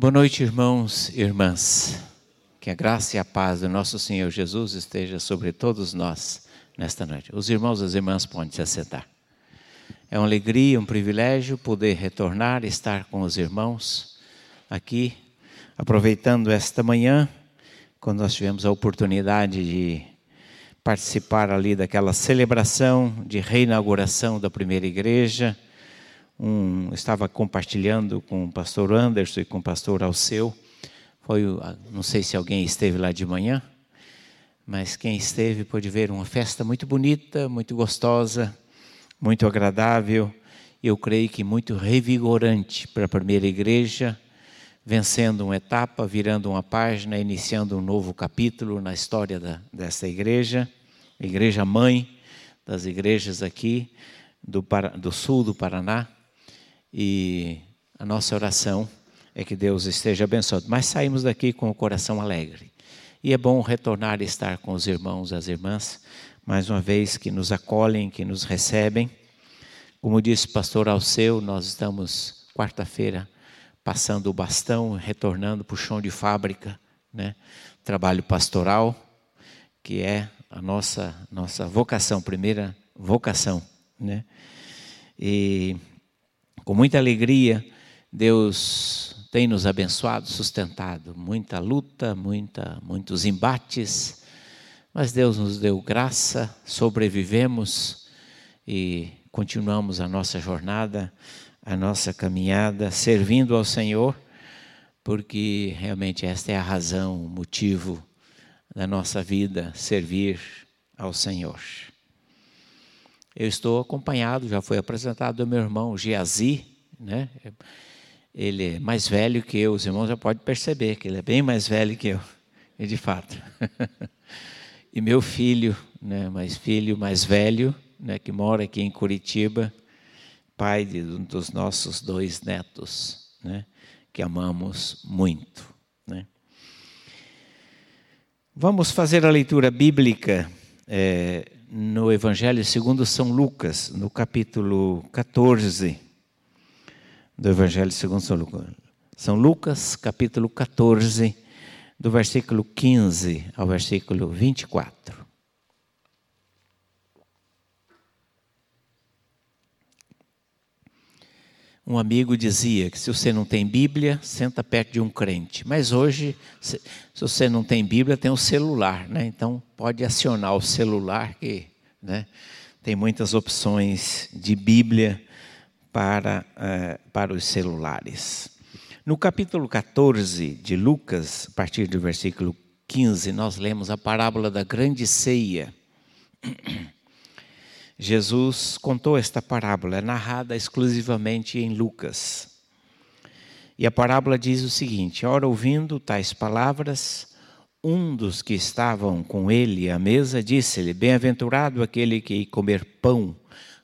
Boa noite, irmãos e irmãs. Que a graça e a paz do nosso Senhor Jesus esteja sobre todos nós nesta noite. Os irmãos e as irmãs podem se assentar. É uma alegria, um privilégio poder retornar, estar com os irmãos aqui, aproveitando esta manhã, quando nós tivemos a oportunidade de participar ali daquela celebração de reinauguração da primeira igreja um, estava compartilhando com o pastor Anderson e com o pastor Alceu. Foi, não sei se alguém esteve lá de manhã, mas quem esteve pôde ver uma festa muito bonita, muito gostosa, muito agradável. Eu creio que muito revigorante para a primeira igreja, vencendo uma etapa, virando uma página, iniciando um novo capítulo na história da, dessa igreja, igreja mãe das igrejas aqui do, do sul do Paraná. E a nossa oração é que Deus esteja abençoado. Mas saímos daqui com o coração alegre. E é bom retornar e estar com os irmãos as irmãs, mais uma vez que nos acolhem, que nos recebem. Como disse o pastor Alceu, nós estamos quarta-feira passando o bastão, retornando para o chão de fábrica, né? Trabalho pastoral, que é a nossa nossa vocação, primeira vocação, né? E com muita alegria, Deus tem nos abençoado, sustentado. Muita luta, muita, muitos embates, mas Deus nos deu graça, sobrevivemos e continuamos a nossa jornada, a nossa caminhada, servindo ao Senhor, porque realmente esta é a razão, o motivo da nossa vida, servir ao Senhor. Eu estou acompanhado, já foi apresentado do meu irmão Geazi, né? Ele é mais velho que eu, os irmãos já podem perceber que ele é bem mais velho que eu, e de fato. e meu filho, né, mais filho mais velho, né, que mora aqui em Curitiba, pai de um dos nossos dois netos, né, que amamos muito. Né. Vamos fazer a leitura bíblica é, no Evangelho segundo São Lucas, no capítulo 14 do Evangelho segundo São Lucas. São Lucas, capítulo 14, do versículo 15 ao versículo 24. Um amigo dizia que se você não tem Bíblia, senta perto de um crente. Mas hoje, se, você não tem Bíblia, tem o celular, né? Então pode acionar o celular que, né? Tem muitas opções de Bíblia para, uh, para os celulares. No capítulo 14 de Lucas, a partir do versículo 15, nós lemos a parábola da grande ceia. Jesus contou esta parábola, é narrada exclusivamente em Lucas. E a parábola diz o seguinte: Ora, ouvindo tais palavras, um dos que estavam com ele à mesa disse-lhe: Bem-aventurado aquele que comer pão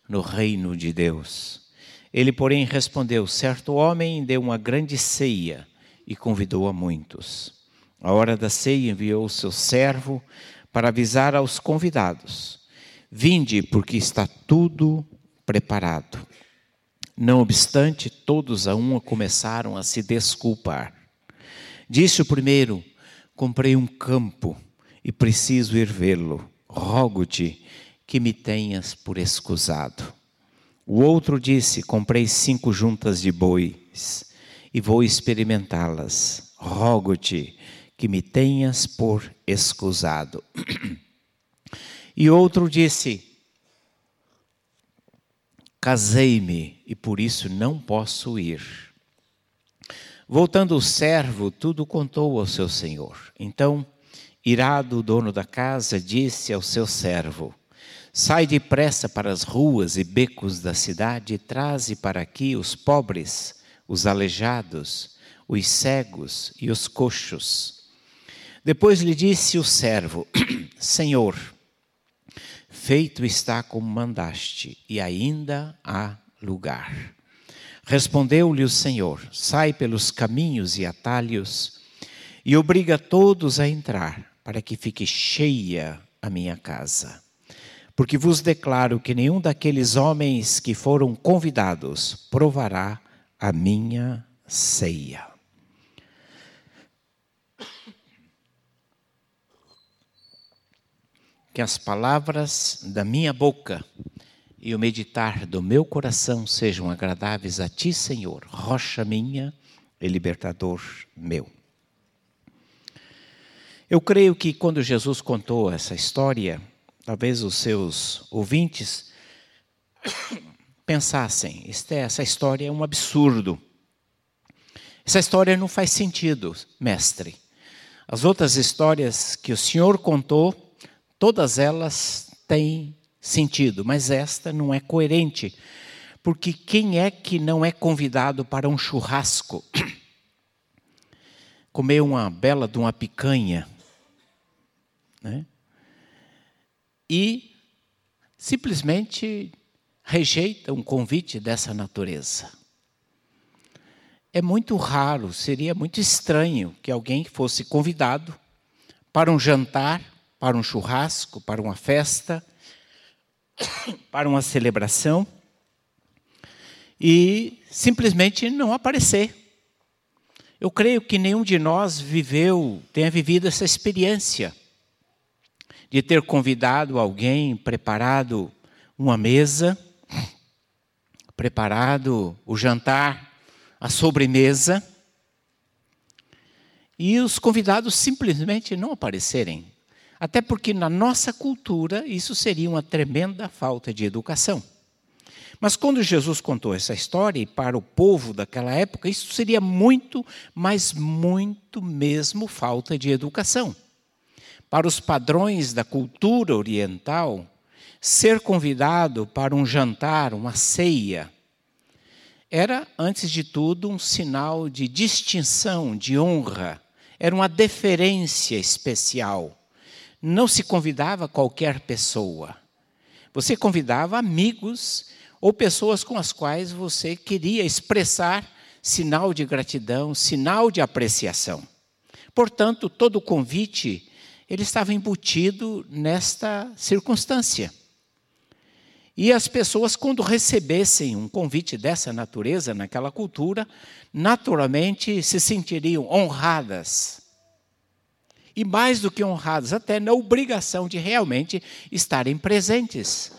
no reino de Deus. Ele, porém, respondeu: Certo homem deu uma grande ceia e convidou a muitos. A hora da ceia enviou o seu servo para avisar aos convidados Vinde, porque está tudo preparado. Não obstante, todos a uma começaram a se desculpar. Disse o primeiro: Comprei um campo e preciso ir vê-lo. Rogo-te que me tenhas por escusado. O outro disse: Comprei cinco juntas de bois e vou experimentá-las. Rogo-te que me tenhas por escusado. E outro disse: Casei-me e por isso não posso ir. Voltando o servo, tudo contou ao seu senhor. Então, irado, o dono da casa disse ao seu servo: Sai depressa para as ruas e becos da cidade e traze para aqui os pobres, os aleijados, os cegos e os coxos. Depois lhe disse o servo: Senhor, Feito está como mandaste, e ainda há lugar. Respondeu-lhe o Senhor: Sai pelos caminhos e atalhos, e obriga todos a entrar, para que fique cheia a minha casa. Porque vos declaro que nenhum daqueles homens que foram convidados provará a minha ceia. Que as palavras da minha boca e o meditar do meu coração sejam agradáveis a ti, Senhor, rocha minha e libertador meu. Eu creio que quando Jesus contou essa história, talvez os seus ouvintes pensassem: essa história é um absurdo. Essa história não faz sentido, mestre. As outras histórias que o senhor contou, todas elas têm sentido, mas esta não é coerente. Porque quem é que não é convidado para um churrasco? Comer uma bela de uma picanha, né? E simplesmente rejeita um convite dessa natureza. É muito raro, seria muito estranho que alguém fosse convidado para um jantar, para um churrasco, para uma festa, para uma celebração e simplesmente não aparecer. Eu creio que nenhum de nós viveu, tenha vivido essa experiência de ter convidado alguém, preparado uma mesa, preparado o jantar, a sobremesa, e os convidados simplesmente não aparecerem. Até porque na nossa cultura isso seria uma tremenda falta de educação. Mas quando Jesus contou essa história e para o povo daquela época, isso seria muito, mas muito mesmo falta de educação. Para os padrões da cultura oriental, ser convidado para um jantar, uma ceia, era, antes de tudo, um sinal de distinção, de honra, era uma deferência especial. Não se convidava qualquer pessoa. Você convidava amigos ou pessoas com as quais você queria expressar sinal de gratidão, sinal de apreciação. Portanto, todo convite ele estava embutido nesta circunstância. E as pessoas, quando recebessem um convite dessa natureza, naquela cultura, naturalmente se sentiriam honradas. E mais do que honradas, até na obrigação de realmente estarem presentes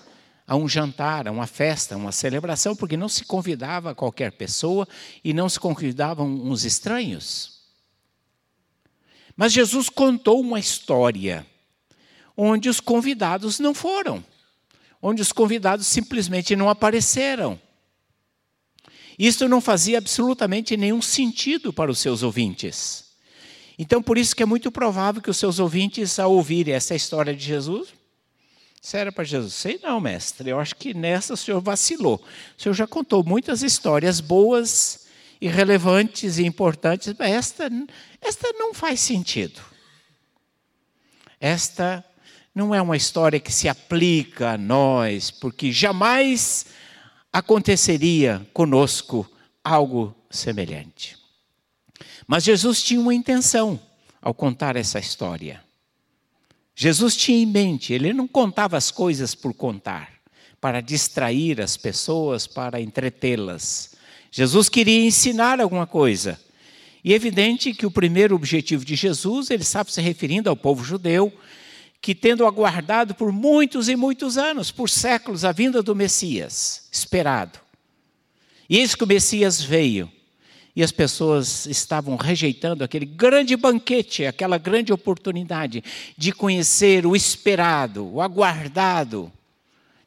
a um jantar, a uma festa, a uma celebração, porque não se convidava qualquer pessoa e não se convidavam uns estranhos. Mas Jesus contou uma história onde os convidados não foram onde os convidados simplesmente não apareceram. Isso não fazia absolutamente nenhum sentido para os seus ouvintes. Então, por isso que é muito provável que os seus ouvintes, ao ouvirem essa história de Jesus, disseram para Jesus: Sei não, mestre, eu acho que nessa o senhor vacilou. O senhor já contou muitas histórias boas e relevantes e importantes, mas esta, esta não faz sentido. Esta não é uma história que se aplica a nós, porque jamais aconteceria conosco algo semelhante. Mas Jesus tinha uma intenção ao contar essa história. Jesus tinha em mente, ele não contava as coisas por contar, para distrair as pessoas, para entretê-las. Jesus queria ensinar alguma coisa. E é evidente que o primeiro objetivo de Jesus, ele estava se referindo ao povo judeu, que tendo aguardado por muitos e muitos anos, por séculos, a vinda do Messias, esperado. E eis que o Messias veio, e as pessoas estavam rejeitando aquele grande banquete, aquela grande oportunidade de conhecer o esperado, o aguardado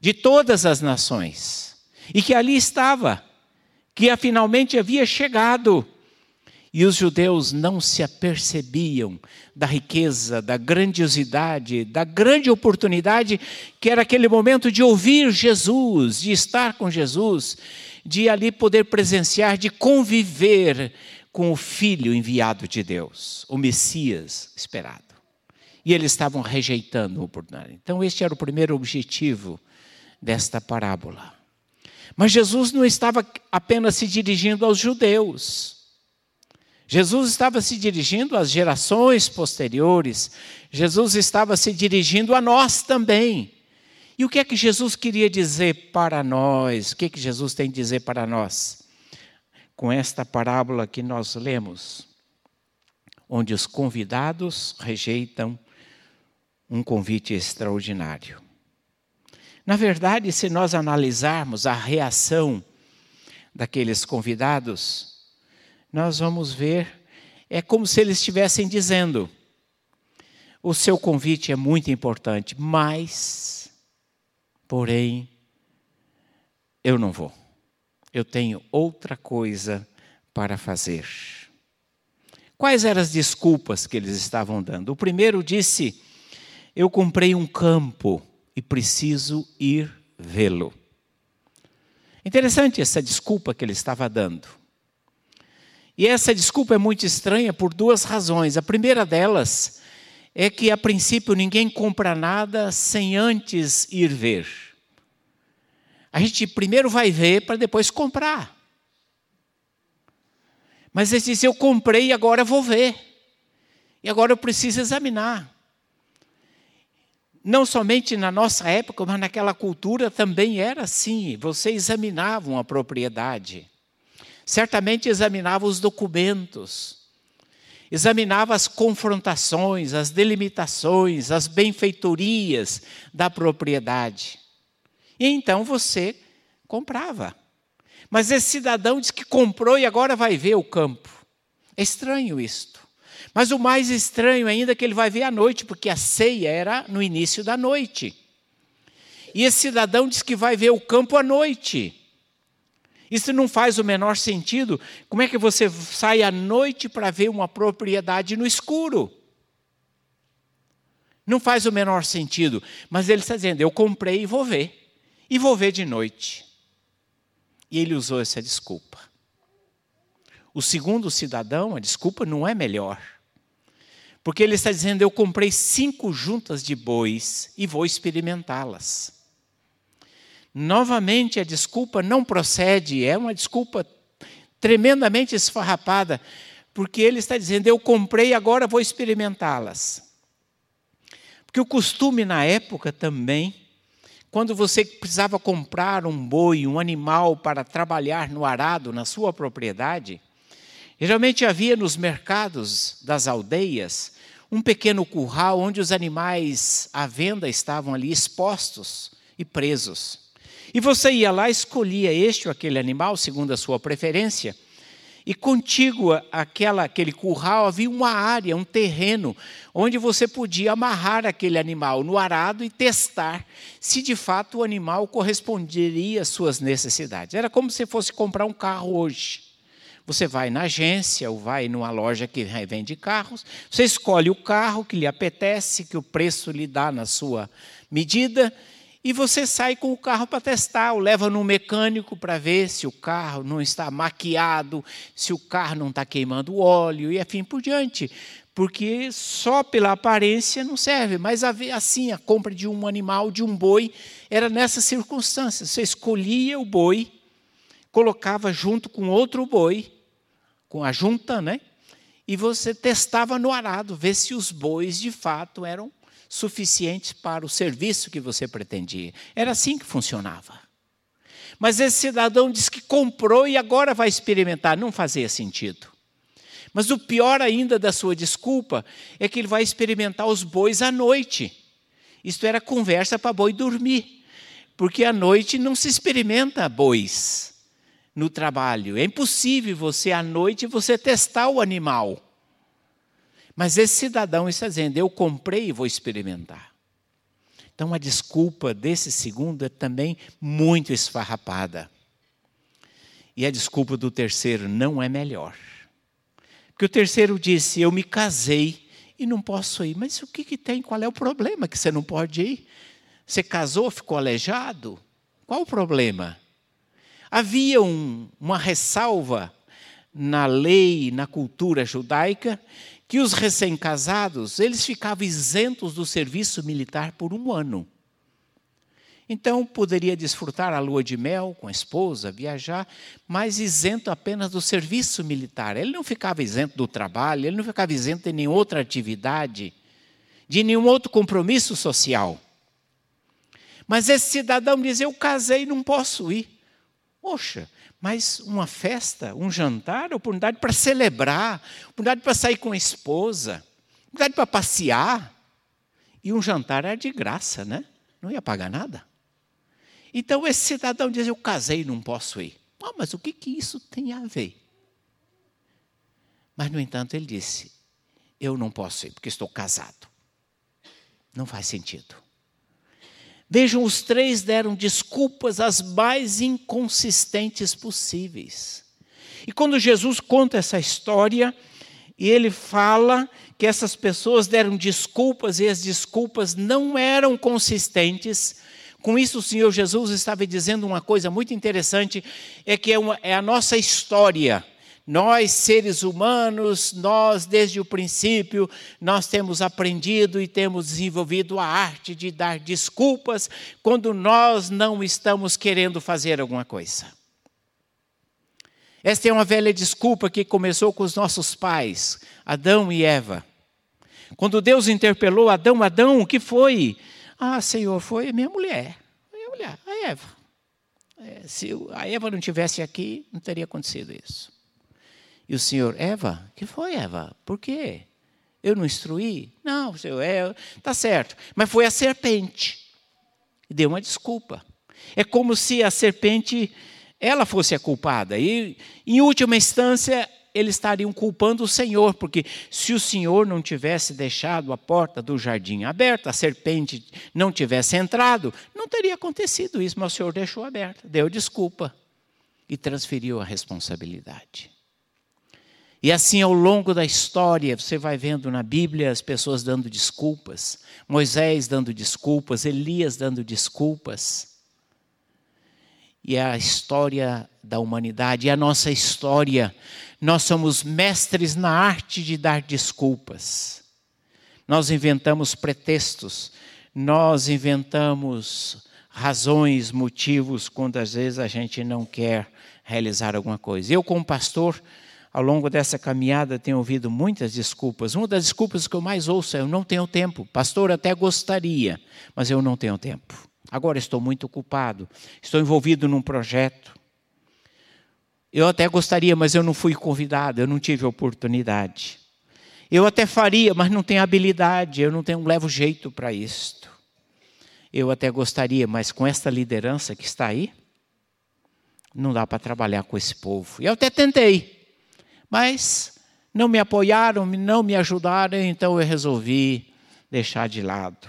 de todas as nações. E que ali estava, que finalmente havia chegado e os judeus não se apercebiam da riqueza, da grandiosidade, da grande oportunidade que era aquele momento de ouvir Jesus, de estar com Jesus, de ali poder presenciar, de conviver com o Filho enviado de Deus, o Messias esperado. E eles estavam rejeitando a oportunidade. Então, este era o primeiro objetivo desta parábola. Mas Jesus não estava apenas se dirigindo aos judeus. Jesus estava se dirigindo às gerações posteriores, Jesus estava se dirigindo a nós também. E o que é que Jesus queria dizer para nós? O que é que Jesus tem a dizer para nós? Com esta parábola que nós lemos, onde os convidados rejeitam um convite extraordinário. Na verdade, se nós analisarmos a reação daqueles convidados, nós vamos ver, é como se eles estivessem dizendo: o seu convite é muito importante, mas, porém, eu não vou. Eu tenho outra coisa para fazer. Quais eram as desculpas que eles estavam dando? O primeiro disse: Eu comprei um campo e preciso ir vê-lo. Interessante essa desculpa que ele estava dando. E essa desculpa é muito estranha por duas razões. A primeira delas é que, a princípio, ninguém compra nada sem antes ir ver. A gente primeiro vai ver para depois comprar. Mas ele disse: Eu comprei e agora vou ver. E agora eu preciso examinar. Não somente na nossa época, mas naquela cultura também era assim. Você examinava a propriedade. Certamente examinava os documentos. Examinava as confrontações, as delimitações, as benfeitorias da propriedade. E então você comprava. Mas esse cidadão diz que comprou e agora vai ver o campo. É estranho isto. Mas o mais estranho ainda é que ele vai ver à noite, porque a ceia era no início da noite. E esse cidadão diz que vai ver o campo à noite. Isso não faz o menor sentido. Como é que você sai à noite para ver uma propriedade no escuro? Não faz o menor sentido. Mas ele está dizendo: eu comprei e vou ver. E vou ver de noite. E ele usou essa desculpa. O segundo cidadão, a desculpa não é melhor. Porque ele está dizendo: Eu comprei cinco juntas de bois e vou experimentá-las. Novamente, a desculpa não procede, é uma desculpa tremendamente esfarrapada, porque ele está dizendo: Eu comprei, agora vou experimentá-las. Porque o costume na época também, quando você precisava comprar um boi, um animal para trabalhar no arado na sua propriedade, Geralmente havia nos mercados das aldeias um pequeno curral onde os animais à venda estavam ali expostos e presos. E você ia lá, escolhia este ou aquele animal, segundo a sua preferência, e contígua àquela, aquele curral havia uma área, um terreno, onde você podia amarrar aquele animal no arado e testar se de fato o animal corresponderia às suas necessidades. Era como se fosse comprar um carro hoje. Você vai na agência ou vai numa loja que vende carros, você escolhe o carro que lhe apetece, que o preço lhe dá na sua medida, e você sai com o carro para testar, ou leva no mecânico para ver se o carro não está maquiado, se o carro não está queimando óleo e assim por diante. Porque só pela aparência não serve, mas assim, a compra de um animal, de um boi, era nessas circunstâncias. Você escolhia o boi, colocava junto com outro boi, com a junta, né? E você testava no arado, ver se os bois de fato eram suficientes para o serviço que você pretendia. Era assim que funcionava. Mas esse cidadão diz que comprou e agora vai experimentar. Não fazia sentido. Mas o pior ainda da sua desculpa é que ele vai experimentar os bois à noite. Isto era conversa para boi dormir. Porque à noite não se experimenta bois no trabalho. É impossível você, à noite, você testar o animal. Mas esse cidadão está dizendo: eu comprei e vou experimentar. Então a desculpa desse segundo é também muito esfarrapada. E a desculpa do terceiro não é melhor. Porque o terceiro disse: Eu me casei e não posso ir. Mas o que, que tem? Qual é o problema que você não pode ir? Você casou, ficou aleijado? Qual o problema? Havia um, uma ressalva na lei, na cultura judaica, que os recém-casados, eles ficavam isentos do serviço militar por um ano. Então, poderia desfrutar a lua de mel com a esposa, viajar, mas isento apenas do serviço militar. Ele não ficava isento do trabalho, ele não ficava isento de nenhuma outra atividade, de nenhum outro compromisso social. Mas esse cidadão diz: Eu casei não posso ir. Poxa, mas uma festa, um jantar, oportunidade para celebrar, oportunidade para sair com a esposa, oportunidade para passear. E um jantar era de graça, né? Não ia pagar nada. Então esse cidadão diz: Eu casei, não posso ir. Ah, mas o que, que isso tem a ver? Mas, no entanto, ele disse: Eu não posso ir, porque estou casado. Não faz sentido. Vejam, os três deram desculpas as mais inconsistentes possíveis. E quando Jesus conta essa história, e ele fala que essas pessoas deram desculpas e as desculpas não eram consistentes, com isso, o Senhor Jesus estava dizendo uma coisa muito interessante: é que é, uma, é a nossa história. Nós, seres humanos, nós, desde o princípio, nós temos aprendido e temos desenvolvido a arte de dar desculpas quando nós não estamos querendo fazer alguma coisa. Esta é uma velha desculpa que começou com os nossos pais, Adão e Eva. Quando Deus interpelou Adão, Adão, o que foi? Ah, Senhor, foi minha mulher. Minha mulher, a Eva. É, se a Eva não tivesse aqui, não teria acontecido isso. E o Senhor, Eva, que foi, Eva? Por quê? Eu não instruí? Não, Senhor, é, tá certo. Mas foi a serpente. Deu uma desculpa. É como se a serpente, ela fosse a culpada. E, em última instância, eles estariam culpando o Senhor, porque se o Senhor não tivesse deixado a porta do jardim aberta, a serpente não tivesse entrado, não teria acontecido isso, mas o Senhor deixou aberta, deu desculpa e transferiu a responsabilidade. E assim, ao longo da história, você vai vendo na Bíblia as pessoas dando desculpas, Moisés dando desculpas, Elias dando desculpas. E é a história da humanidade, é a nossa história nós somos mestres na arte de dar desculpas. Nós inventamos pretextos, nós inventamos razões, motivos, quando às vezes a gente não quer realizar alguma coisa. Eu, como pastor, ao longo dessa caminhada, tenho ouvido muitas desculpas. Uma das desculpas que eu mais ouço é: eu não tenho tempo. Pastor, até gostaria, mas eu não tenho tempo. Agora estou muito ocupado, estou envolvido num projeto. Eu até gostaria, mas eu não fui convidado, eu não tive oportunidade. Eu até faria, mas não tenho habilidade, eu não tenho levo jeito para isto. Eu até gostaria, mas com esta liderança que está aí, não dá para trabalhar com esse povo. Eu até tentei, mas não me apoiaram, não me ajudaram, então eu resolvi deixar de lado.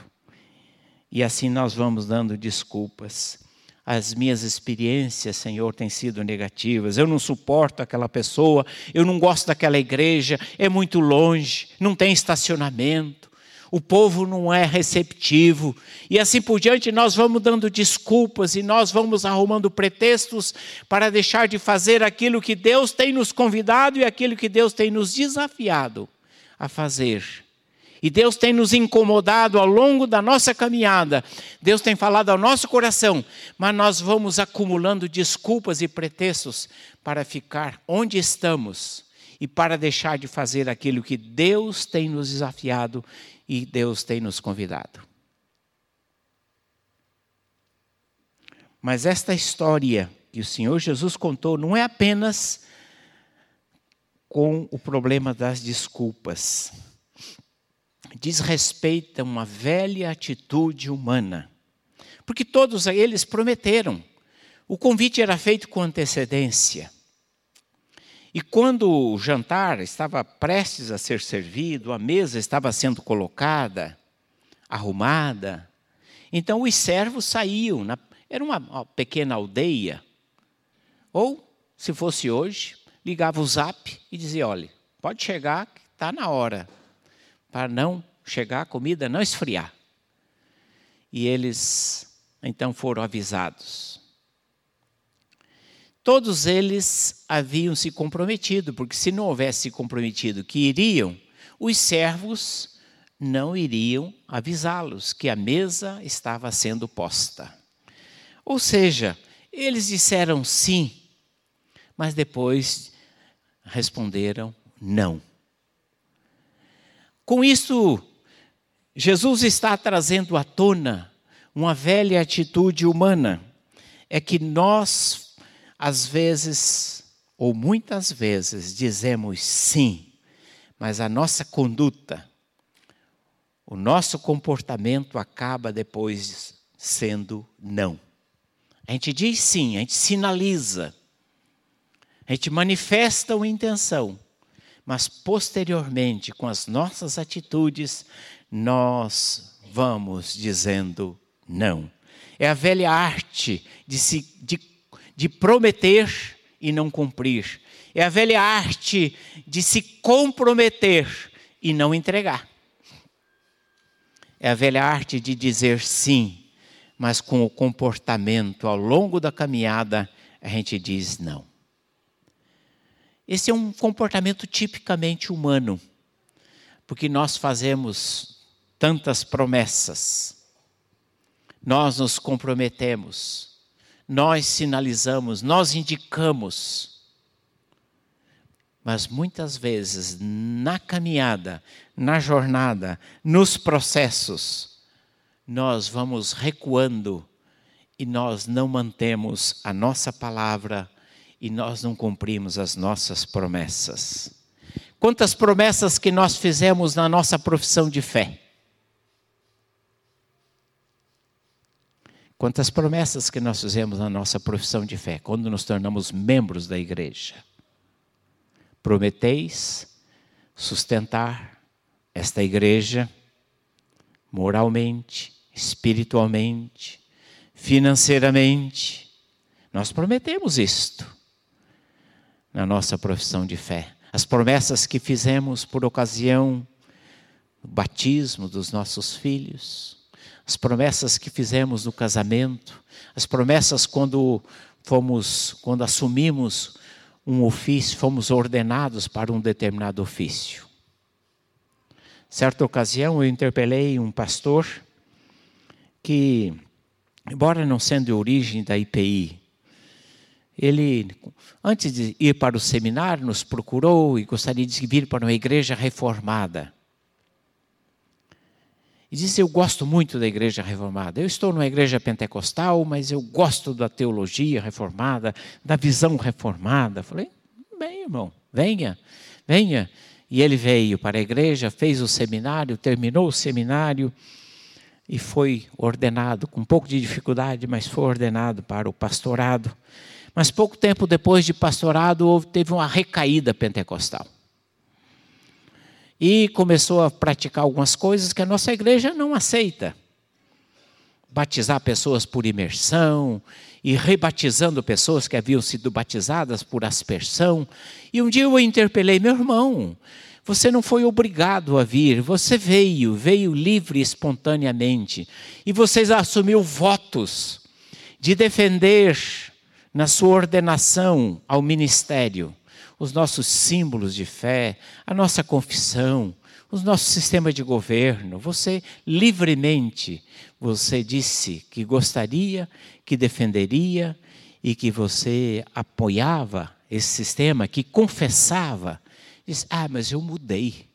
E assim nós vamos dando desculpas as minhas experiências, Senhor, têm sido negativas. Eu não suporto aquela pessoa, eu não gosto daquela igreja, é muito longe, não tem estacionamento, o povo não é receptivo. E assim por diante, nós vamos dando desculpas e nós vamos arrumando pretextos para deixar de fazer aquilo que Deus tem nos convidado e aquilo que Deus tem nos desafiado a fazer. E Deus tem nos incomodado ao longo da nossa caminhada. Deus tem falado ao nosso coração, mas nós vamos acumulando desculpas e pretextos para ficar onde estamos e para deixar de fazer aquilo que Deus tem nos desafiado e Deus tem nos convidado. Mas esta história que o Senhor Jesus contou não é apenas com o problema das desculpas diz respeito a uma velha atitude humana. Porque todos eles prometeram. O convite era feito com antecedência. E quando o jantar estava prestes a ser servido, a mesa estava sendo colocada, arrumada, então os servos saíam. Na, era uma pequena aldeia. Ou, se fosse hoje, ligava o zap e dizia: olha, pode chegar, está na hora para não chegar a comida, não esfriar. E eles então foram avisados. Todos eles haviam se comprometido, porque se não houvesse se comprometido que iriam, os servos não iriam avisá-los que a mesa estava sendo posta. Ou seja, eles disseram sim, mas depois responderam não. Com isso, Jesus está trazendo à tona uma velha atitude humana. É que nós, às vezes, ou muitas vezes, dizemos sim, mas a nossa conduta, o nosso comportamento acaba depois sendo não. A gente diz sim, a gente sinaliza, a gente manifesta uma intenção, mas posteriormente, com as nossas atitudes, nós vamos dizendo não. É a velha arte de, se, de, de prometer e não cumprir. É a velha arte de se comprometer e não entregar. É a velha arte de dizer sim, mas com o comportamento ao longo da caminhada a gente diz não. Esse é um comportamento tipicamente humano, porque nós fazemos tantas promessas, nós nos comprometemos, nós sinalizamos, nós indicamos, mas muitas vezes na caminhada, na jornada, nos processos, nós vamos recuando e nós não mantemos a nossa palavra e nós não cumprimos as nossas promessas. Quantas promessas que nós fizemos na nossa profissão de fé? Quantas promessas que nós fizemos na nossa profissão de fé, quando nos tornamos membros da igreja? Prometeis sustentar esta igreja moralmente, espiritualmente, financeiramente. Nós prometemos isto na nossa profissão de fé. As promessas que fizemos por ocasião do batismo dos nossos filhos, as promessas que fizemos no casamento, as promessas quando fomos, quando assumimos um ofício, fomos ordenados para um determinado ofício. Certa ocasião eu interpelei um pastor que, embora não sendo de origem da IPI, ele, antes de ir para o seminário, nos procurou e gostaria de vir para uma igreja reformada. E disse: Eu gosto muito da igreja reformada. Eu estou numa igreja pentecostal, mas eu gosto da teologia reformada, da visão reformada. Falei: Bem, irmão, venha, venha. E ele veio para a igreja, fez o seminário, terminou o seminário e foi ordenado, com um pouco de dificuldade, mas foi ordenado para o pastorado. Mas pouco tempo depois de pastorado, teve uma recaída pentecostal e começou a praticar algumas coisas que a nossa igreja não aceita. Batizar pessoas por imersão e rebatizando pessoas que haviam sido batizadas por aspersão. E um dia eu interpelei meu irmão. Você não foi obrigado a vir, você veio, veio livre espontaneamente. E você assumiu votos de defender na sua ordenação ao ministério os nossos símbolos de fé, a nossa confissão, o nosso sistema de governo. Você livremente, você disse que gostaria, que defenderia e que você apoiava esse sistema, que confessava. Diz: "Ah, mas eu mudei".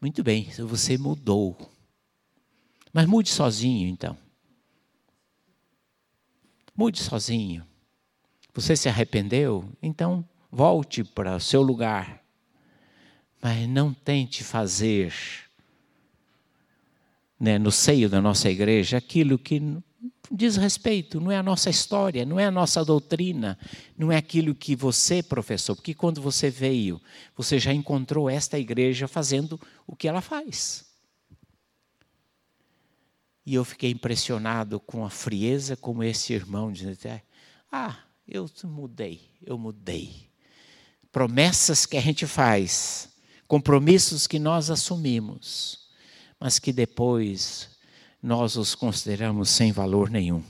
Muito bem, você mudou. Mas mude sozinho, então. Mude sozinho. Você se arrependeu? Então volte para o seu lugar, mas não tente fazer né, no seio da nossa igreja aquilo que diz respeito, não é a nossa história, não é a nossa doutrina, não é aquilo que você professou, porque quando você veio, você já encontrou esta igreja fazendo o que ela faz. E eu fiquei impressionado com a frieza como esse irmão dizendo: Ah, eu mudei, eu mudei promessas que a gente faz, compromissos que nós assumimos, mas que depois nós os consideramos sem valor nenhum.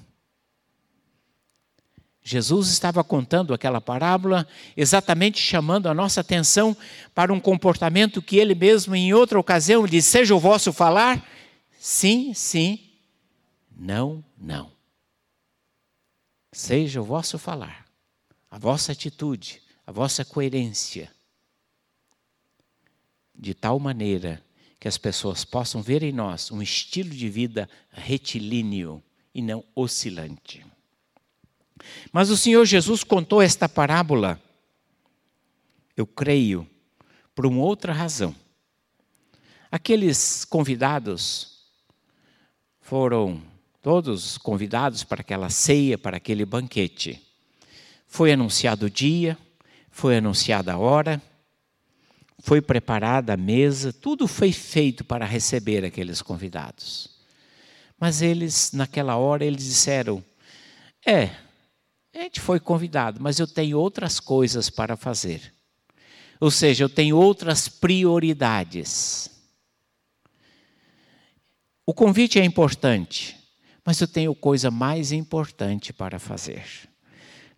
Jesus estava contando aquela parábola exatamente chamando a nossa atenção para um comportamento que ele mesmo, em outra ocasião, disse: Seja o vosso falar, sim, sim, não, não. Seja o vosso falar, a vossa atitude, a vossa coerência, de tal maneira que as pessoas possam ver em nós um estilo de vida retilíneo e não oscilante. Mas o Senhor Jesus contou esta parábola, eu creio, por uma outra razão. Aqueles convidados foram todos convidados para aquela ceia, para aquele banquete. Foi anunciado o dia, foi anunciada a hora, foi preparada a mesa, tudo foi feito para receber aqueles convidados. Mas eles, naquela hora, eles disseram: É, a gente foi convidado, mas eu tenho outras coisas para fazer. Ou seja, eu tenho outras prioridades. O convite é importante, mas eu tenho coisa mais importante para fazer.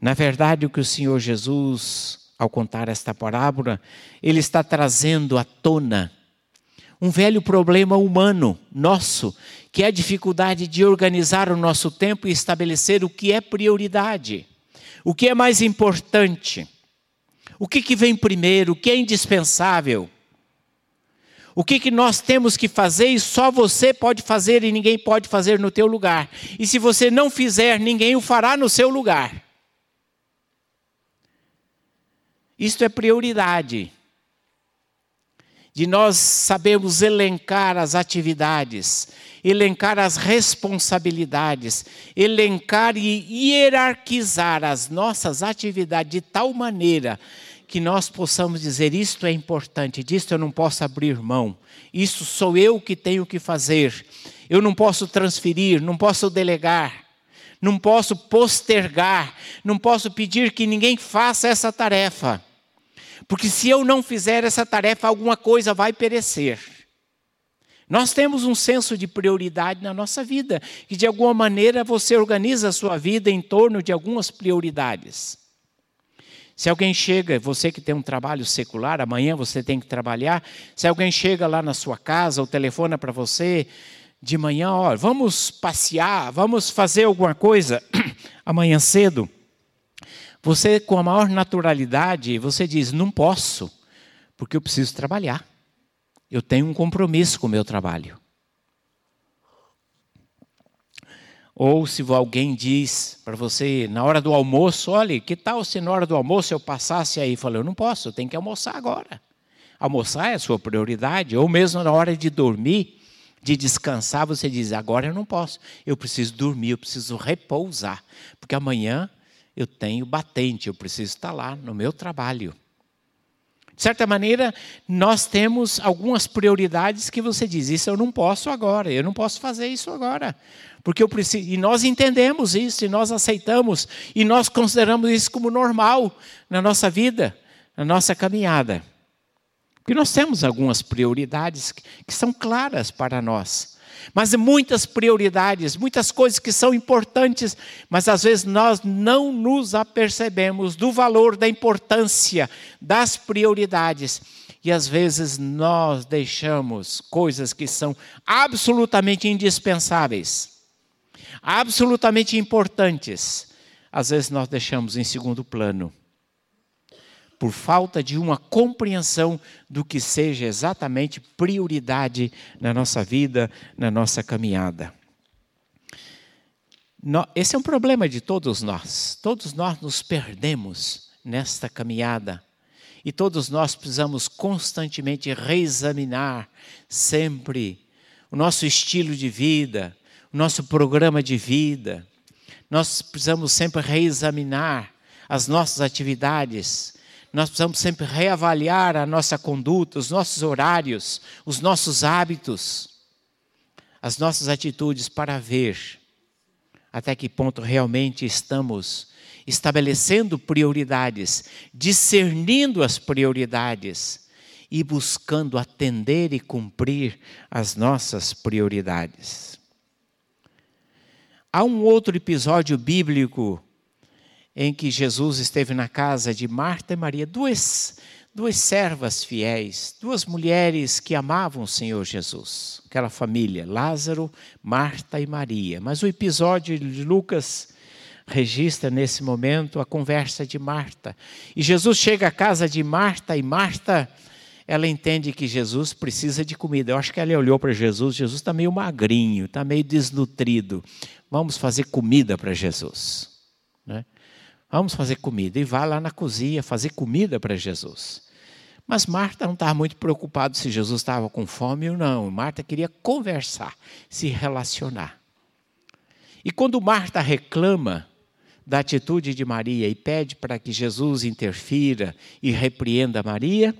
Na verdade, o que o Senhor Jesus, ao contar esta parábola, ele está trazendo à tona um velho problema humano nosso, que é a dificuldade de organizar o nosso tempo e estabelecer o que é prioridade, o que é mais importante, o que, que vem primeiro, o que é indispensável. O que, que nós temos que fazer e só você pode fazer e ninguém pode fazer no teu lugar. E se você não fizer, ninguém o fará no seu lugar. Isto é prioridade. De nós sabermos elencar as atividades, elencar as responsabilidades, elencar e hierarquizar as nossas atividades de tal maneira que nós possamos dizer: isto é importante, disto eu não posso abrir mão, isso sou eu que tenho que fazer, eu não posso transferir, não posso delegar, não posso postergar, não posso pedir que ninguém faça essa tarefa, porque se eu não fizer essa tarefa, alguma coisa vai perecer. Nós temos um senso de prioridade na nossa vida, que de alguma maneira você organiza a sua vida em torno de algumas prioridades. Se alguém chega, você que tem um trabalho secular, amanhã você tem que trabalhar. Se alguém chega lá na sua casa ou telefona para você de manhã, ó, vamos passear, vamos fazer alguma coisa amanhã cedo. Você, com a maior naturalidade, você diz: não posso, porque eu preciso trabalhar. Eu tenho um compromisso com o meu trabalho. Ou se alguém diz para você na hora do almoço, olha, que tal se na hora do almoço eu passasse aí? Falei, eu não posso, eu tenho que almoçar agora. Almoçar é a sua prioridade. Ou mesmo na hora de dormir, de descansar, você diz, agora eu não posso. Eu preciso dormir, eu preciso repousar. Porque amanhã eu tenho batente, eu preciso estar lá no meu trabalho. De certa maneira, nós temos algumas prioridades que você diz: isso eu não posso agora, eu não posso fazer isso agora. Porque eu preciso, e nós entendemos isso, e nós aceitamos, e nós consideramos isso como normal na nossa vida, na nossa caminhada. Porque nós temos algumas prioridades que são claras para nós. Mas muitas prioridades, muitas coisas que são importantes, mas às vezes nós não nos apercebemos do valor, da importância das prioridades. E às vezes nós deixamos coisas que são absolutamente indispensáveis absolutamente importantes, às vezes nós deixamos em segundo plano, por falta de uma compreensão do que seja exatamente prioridade na nossa vida, na nossa caminhada. Esse é um problema de todos nós. Todos nós nos perdemos nesta caminhada. E todos nós precisamos constantemente reexaminar sempre o nosso estilo de vida, nosso programa de vida. Nós precisamos sempre reexaminar as nossas atividades. Nós precisamos sempre reavaliar a nossa conduta, os nossos horários, os nossos hábitos, as nossas atitudes para ver até que ponto realmente estamos estabelecendo prioridades, discernindo as prioridades e buscando atender e cumprir as nossas prioridades. Há um outro episódio bíblico em que Jesus esteve na casa de Marta e Maria, duas, duas servas fiéis, duas mulheres que amavam o Senhor Jesus, aquela família, Lázaro, Marta e Maria. Mas o episódio de Lucas registra nesse momento a conversa de Marta. E Jesus chega à casa de Marta e Marta ela entende que Jesus precisa de comida. Eu acho que ela olhou para Jesus, Jesus está meio magrinho, está meio desnutrido. Vamos fazer comida para Jesus. Né? Vamos fazer comida. E vai lá na cozinha fazer comida para Jesus. Mas Marta não estava muito preocupada se Jesus estava com fome ou não. Marta queria conversar, se relacionar. E quando Marta reclama da atitude de Maria e pede para que Jesus interfira e repreenda Maria,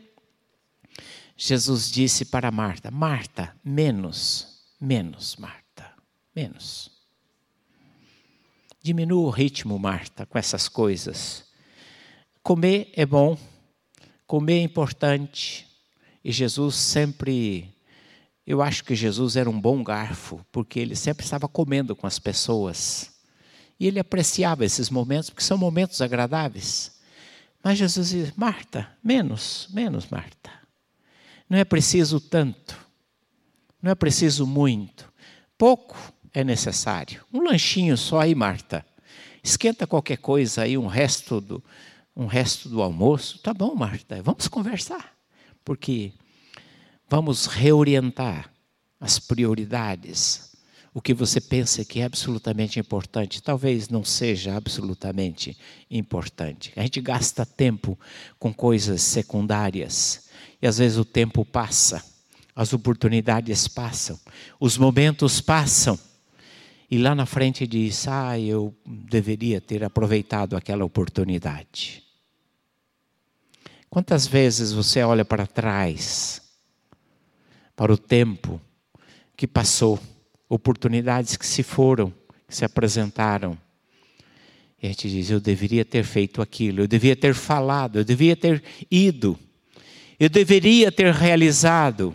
Jesus disse para Marta: Marta, menos, menos, Marta, menos. Diminua o ritmo, Marta, com essas coisas. Comer é bom, comer é importante. E Jesus sempre. Eu acho que Jesus era um bom garfo, porque ele sempre estava comendo com as pessoas. E ele apreciava esses momentos, porque são momentos agradáveis. Mas Jesus diz: Marta, menos, menos, Marta. Não é preciso tanto, não é preciso muito. Pouco é necessário. Um lanchinho só aí, Marta. Esquenta qualquer coisa aí, um resto do, um resto do almoço. Tá bom, Marta, vamos conversar. Porque vamos reorientar as prioridades o que você pensa que é absolutamente importante, talvez não seja absolutamente importante. A gente gasta tempo com coisas secundárias e às vezes o tempo passa, as oportunidades passam, os momentos passam. E lá na frente diz: Ah, eu deveria ter aproveitado aquela oportunidade. Quantas vezes você olha para trás, para o tempo que passou, oportunidades que se foram, que se apresentaram. E a gente diz: eu deveria ter feito aquilo, eu deveria ter falado, eu deveria ter ido, eu deveria ter realizado,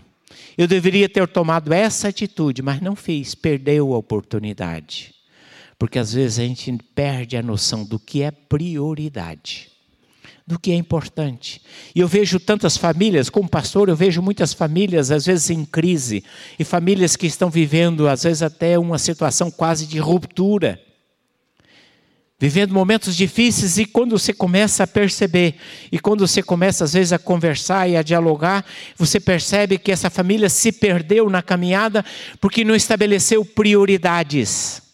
eu deveria ter tomado essa atitude, mas não fiz, perdeu a oportunidade. Porque às vezes a gente perde a noção do que é prioridade do que é importante. E eu vejo tantas famílias, como pastor, eu vejo muitas famílias, às vezes em crise, e famílias que estão vivendo, às vezes, até uma situação quase de ruptura. Vivendo momentos difíceis, e quando você começa a perceber, e quando você começa, às vezes, a conversar e a dialogar, você percebe que essa família se perdeu na caminhada porque não estabeleceu prioridades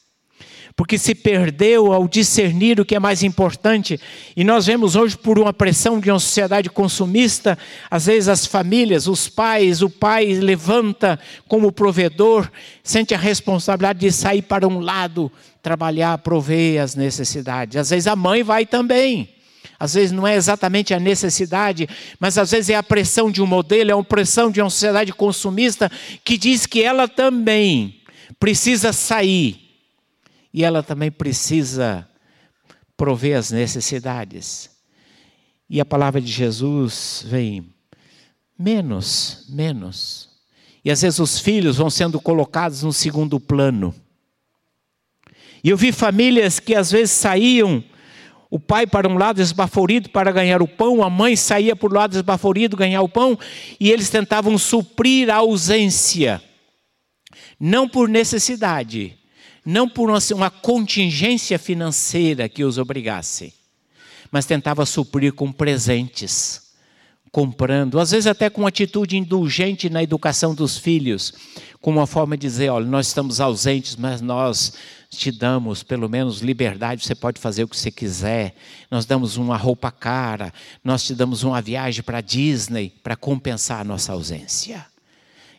porque se perdeu ao discernir o que é mais importante. E nós vemos hoje, por uma pressão de uma sociedade consumista, às vezes as famílias, os pais, o pai levanta como provedor, sente a responsabilidade de sair para um lado, trabalhar, prover as necessidades. Às vezes a mãe vai também. Às vezes não é exatamente a necessidade, mas às vezes é a pressão de um modelo, é a pressão de uma sociedade consumista que diz que ela também precisa sair e ela também precisa prover as necessidades. E a palavra de Jesus vem menos, menos. E às vezes os filhos vão sendo colocados no segundo plano. E eu vi famílias que às vezes saíam, o pai para um lado esbaforido para ganhar o pão, a mãe saía por um lado esbaforido ganhar o pão, e eles tentavam suprir a ausência, não por necessidade, não por uma, contingência financeira que os obrigasse, mas tentava suprir com presentes, comprando, às vezes até com atitude indulgente na educação dos filhos, com uma forma de dizer: olha, nós estamos ausentes, mas nós te damos pelo menos liberdade, você pode fazer o que você quiser. Nós damos uma roupa cara, nós te damos uma viagem para Disney para compensar a nossa ausência.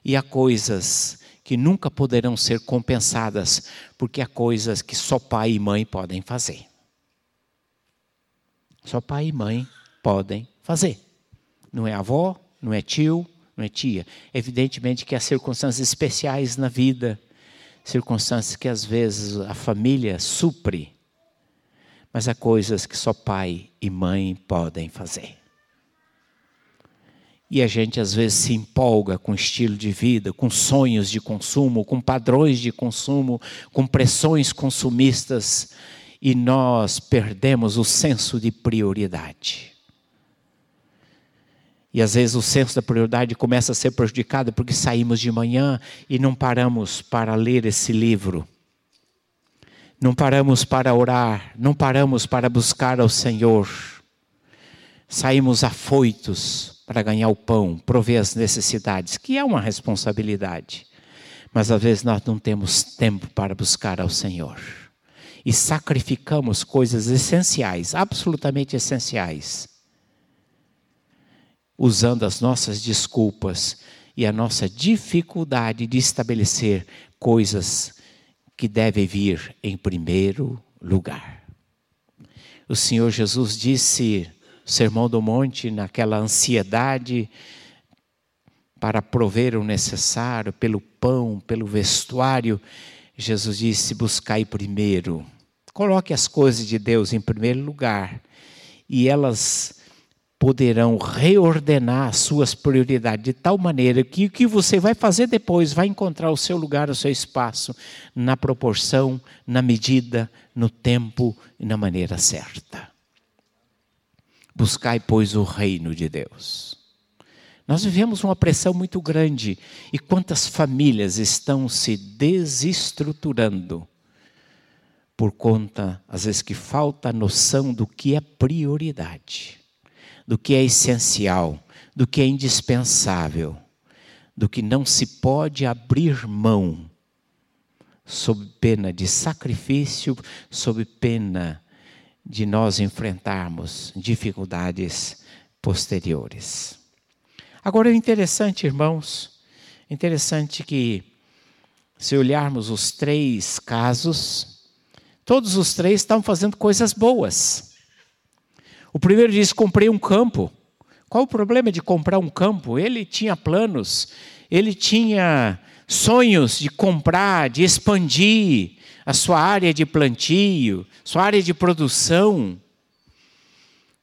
E há coisas que nunca poderão ser compensadas, porque há coisas que só pai e mãe podem fazer. Só pai e mãe podem fazer. Não é avó, não é tio, não é tia. Evidentemente que há circunstâncias especiais na vida, circunstâncias que às vezes a família supre, mas há coisas que só pai e mãe podem fazer. E a gente às vezes se empolga com estilo de vida, com sonhos de consumo, com padrões de consumo, com pressões consumistas, e nós perdemos o senso de prioridade. E às vezes o senso da prioridade começa a ser prejudicado porque saímos de manhã e não paramos para ler esse livro. Não paramos para orar, não paramos para buscar ao Senhor. Saímos afoitos, para ganhar o pão, prover as necessidades, que é uma responsabilidade. Mas às vezes nós não temos tempo para buscar ao Senhor. E sacrificamos coisas essenciais, absolutamente essenciais. usando as nossas desculpas e a nossa dificuldade de estabelecer coisas que devem vir em primeiro lugar. O Senhor Jesus disse, Sermão do Monte, naquela ansiedade para prover o necessário, pelo pão, pelo vestuário, Jesus disse: buscai primeiro. Coloque as coisas de Deus em primeiro lugar e elas poderão reordenar as suas prioridades de tal maneira que o que você vai fazer depois vai encontrar o seu lugar, o seu espaço, na proporção, na medida, no tempo e na maneira certa. Buscai, pois, o reino de Deus. Nós vivemos uma pressão muito grande e quantas famílias estão se desestruturando por conta, às vezes, que falta a noção do que é prioridade, do que é essencial, do que é indispensável, do que não se pode abrir mão, sob pena de sacrifício, sob pena de nós enfrentarmos dificuldades posteriores. Agora, é interessante, irmãos, interessante que, se olharmos os três casos, Todos os três estavam fazendo coisas boas. O primeiro diz: comprei um campo. Qual o problema de comprar um campo? Ele tinha planos, ele tinha sonhos de comprar, de expandir a sua área de plantio, sua área de produção.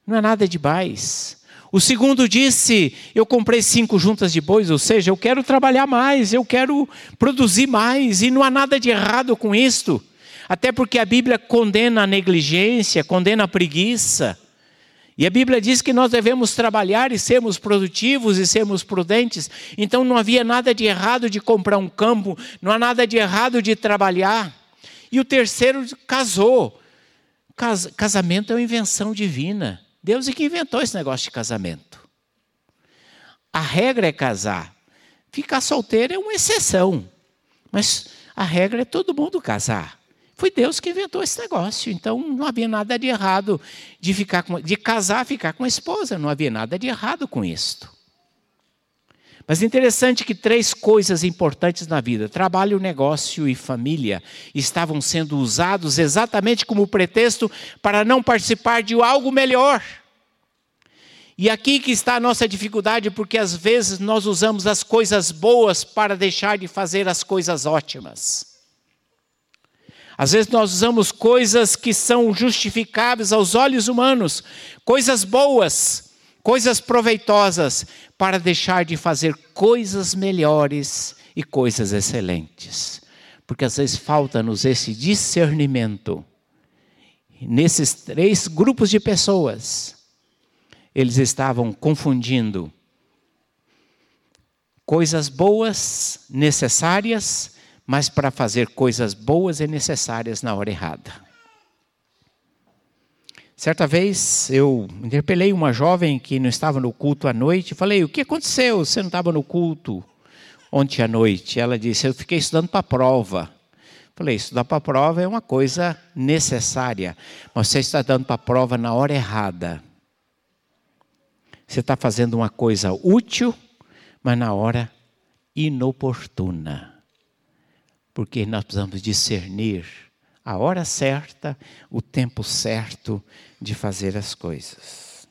Não é nada demais. O segundo disse: Eu comprei cinco juntas de bois, ou seja, eu quero trabalhar mais, eu quero produzir mais, e não há nada de errado com isto. Até porque a Bíblia condena a negligência, condena a preguiça. E a Bíblia diz que nós devemos trabalhar e sermos produtivos e sermos prudentes. Então não havia nada de errado de comprar um campo, não há nada de errado de trabalhar. E o terceiro casou. Casamento é uma invenção divina. Deus é que inventou esse negócio de casamento. A regra é casar. Ficar solteiro é uma exceção. Mas a regra é todo mundo casar. Foi Deus que inventou esse negócio. Então não havia nada de errado de ficar com, de casar, ficar com a esposa. Não havia nada de errado com isto. Mas é interessante que três coisas importantes na vida, trabalho, negócio e família, estavam sendo usados exatamente como pretexto para não participar de algo melhor. E aqui que está a nossa dificuldade, porque às vezes nós usamos as coisas boas para deixar de fazer as coisas ótimas. Às vezes nós usamos coisas que são justificáveis aos olhos humanos, coisas boas, coisas proveitosas, para deixar de fazer coisas melhores e coisas excelentes. Porque às vezes falta-nos esse discernimento. Nesses três grupos de pessoas, eles estavam confundindo coisas boas, necessárias, mas para fazer coisas boas e necessárias na hora errada. Certa vez eu interpelei uma jovem que não estava no culto à noite, falei: "O que aconteceu? Você não estava no culto ontem à noite?" Ela disse: "Eu fiquei estudando para a prova." Falei: "Estudar para a prova é uma coisa necessária, mas você está dando para a prova na hora errada. Você está fazendo uma coisa útil, mas na hora inoportuna." porque nós precisamos discernir a hora certa, o tempo certo de fazer as coisas.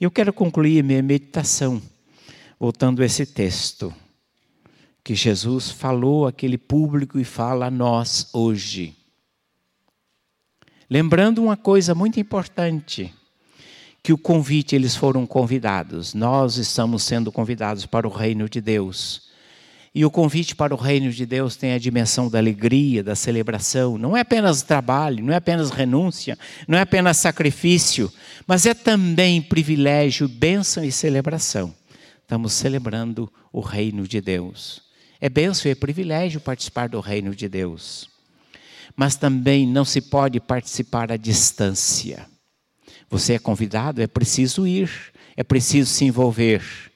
Eu quero concluir minha meditação voltando a esse texto que Jesus falou àquele público e fala a nós hoje. Lembrando uma coisa muito importante, que o convite eles foram convidados, nós estamos sendo convidados para o reino de Deus. E o convite para o reino de Deus tem a dimensão da alegria, da celebração. Não é apenas trabalho, não é apenas renúncia, não é apenas sacrifício, mas é também privilégio, bênção e celebração. Estamos celebrando o reino de Deus. É bênção e é privilégio participar do reino de Deus. Mas também não se pode participar à distância. Você é convidado, é preciso ir, é preciso se envolver.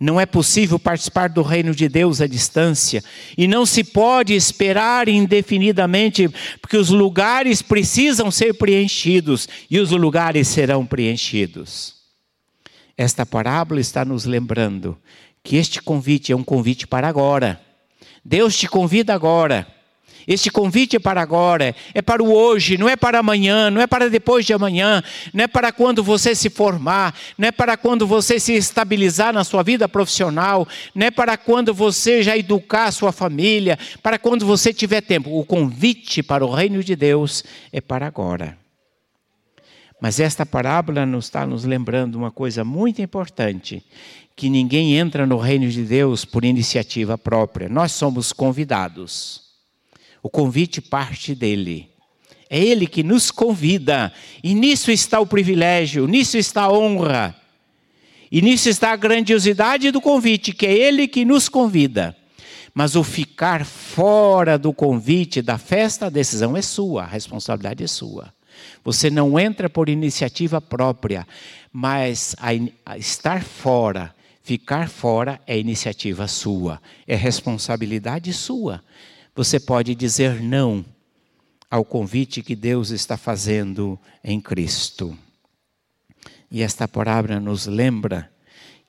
Não é possível participar do reino de Deus à distância. E não se pode esperar indefinidamente, porque os lugares precisam ser preenchidos e os lugares serão preenchidos. Esta parábola está nos lembrando que este convite é um convite para agora. Deus te convida agora. Este convite é para agora, é para o hoje, não é para amanhã, não é para depois de amanhã, não é para quando você se formar, não é para quando você se estabilizar na sua vida profissional, não é para quando você já educar a sua família, para quando você tiver tempo. O convite para o reino de Deus é para agora. Mas esta parábola nos está nos lembrando uma coisa muito importante, que ninguém entra no reino de Deus por iniciativa própria. Nós somos convidados. O convite parte dele. É ele que nos convida. E nisso está o privilégio, nisso está a honra. E nisso está a grandiosidade do convite, que é ele que nos convida. Mas o ficar fora do convite, da festa, a decisão é sua, a responsabilidade é sua. Você não entra por iniciativa própria, mas a, a estar fora, ficar fora é iniciativa sua, é responsabilidade sua você pode dizer não ao convite que Deus está fazendo em Cristo. E esta palavra nos lembra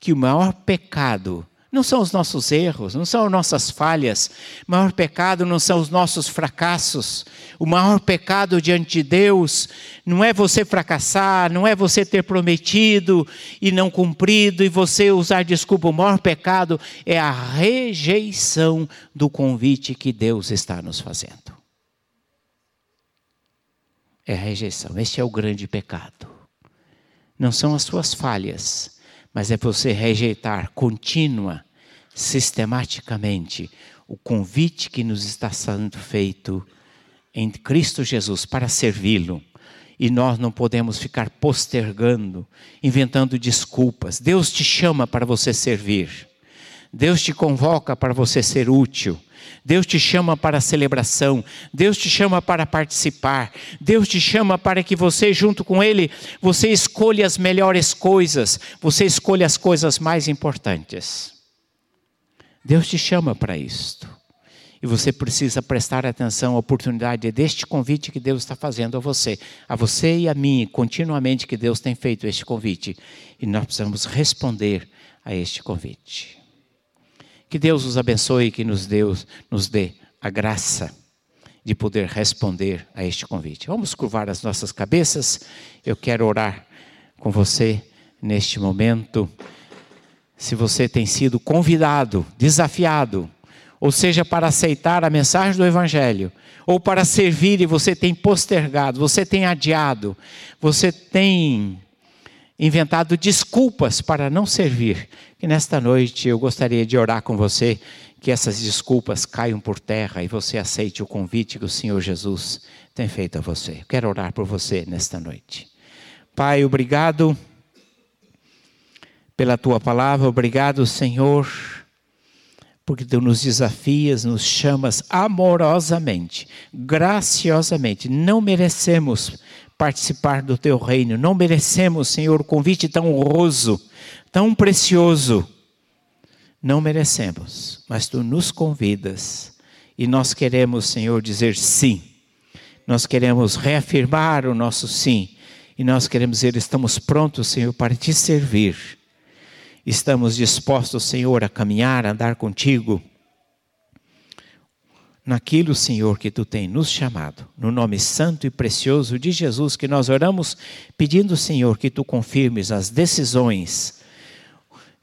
que o maior pecado não são os nossos erros, não são as nossas falhas. O maior pecado não são os nossos fracassos. O maior pecado diante de Deus não é você fracassar, não é você ter prometido e não cumprido e você usar desculpa. O maior pecado é a rejeição do convite que Deus está nos fazendo. É a rejeição. Este é o grande pecado. Não são as suas falhas mas é você rejeitar contínua, sistematicamente, o convite que nos está sendo feito em Cristo Jesus para servi-lo. E nós não podemos ficar postergando, inventando desculpas. Deus te chama para você servir. Deus te convoca para você ser útil. Deus te chama para a celebração, Deus te chama para participar, Deus te chama para que você, junto com Ele, você escolha as melhores coisas, você escolha as coisas mais importantes. Deus te chama para isto. E você precisa prestar atenção à oportunidade deste convite que Deus está fazendo a você, a você e a mim, continuamente que Deus tem feito este convite. E nós precisamos responder a este convite. Que Deus os abençoe e que nos, Deus, nos dê a graça de poder responder a este convite. Vamos curvar as nossas cabeças. Eu quero orar com você neste momento. Se você tem sido convidado, desafiado, ou seja, para aceitar a mensagem do Evangelho, ou para servir e você tem postergado, você tem adiado, você tem inventado desculpas para não servir. E nesta noite eu gostaria de orar com você que essas desculpas caiam por terra e você aceite o convite que o Senhor Jesus tem feito a você. Quero orar por você nesta noite. Pai, obrigado pela tua palavra, obrigado, Senhor, porque tu nos desafias, nos chamas amorosamente, graciosamente. Não merecemos participar do teu reino. Não merecemos, Senhor, o convite tão honroso, tão precioso. Não merecemos, mas tu nos convidas e nós queremos, Senhor, dizer sim. Nós queremos reafirmar o nosso sim e nós queremos dizer: estamos prontos, Senhor, para te servir. Estamos dispostos, Senhor, a caminhar, a andar contigo naquilo, Senhor, que tu tem nos chamado. No nome santo e precioso de Jesus que nós oramos, pedindo, Senhor, que tu confirmes as decisões,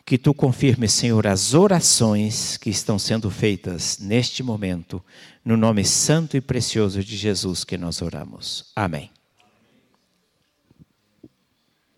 que tu confirmes, Senhor, as orações que estão sendo feitas neste momento. No nome santo e precioso de Jesus que nós oramos. Amém.